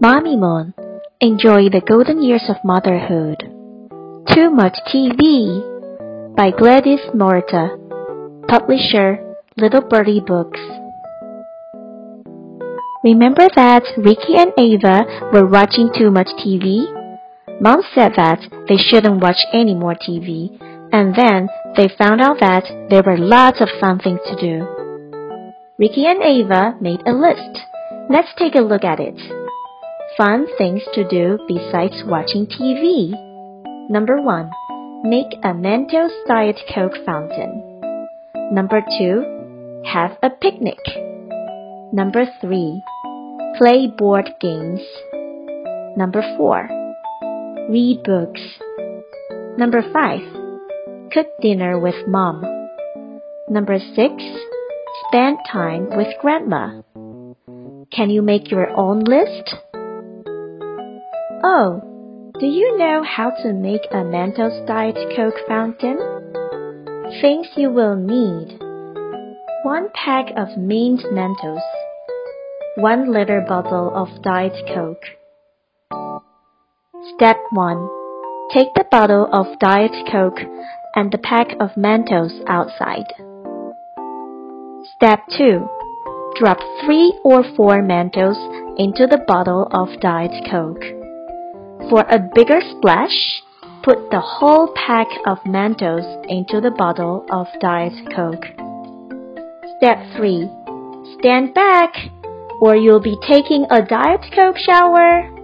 Mommy Moon, enjoy the golden years of motherhood. Too Much TV by Gladys Moreta, publisher Little Birdie Books. Remember that Ricky and Ava were watching too much TV? Mom said that they shouldn't watch any more TV, and then they found out that there were lots of fun things to do. Ricky and Ava made a list. Let's take a look at it. Fun things to do besides watching TV. Number 1. Make a Mentos Diet Coke fountain. Number 2. Have a picnic. Number 3. Play board games. Number 4. Read books. Number 5. Cook dinner with mom. Number 6. Spend time with grandma. Can you make your own list? Oh, do you know how to make a Mentos Diet Coke fountain? Things you will need 1 pack of mint Mentos, 1 liter bottle of Diet Coke. Step 1. Take the bottle of Diet Coke and the pack of Mentos outside. Step 2. Drop 3 or 4 Mentos into the bottle of Diet Coke. For a bigger splash, put the whole pack of Mentos into the bottle of Diet Coke. Step 3. Stand back, or you'll be taking a Diet Coke shower.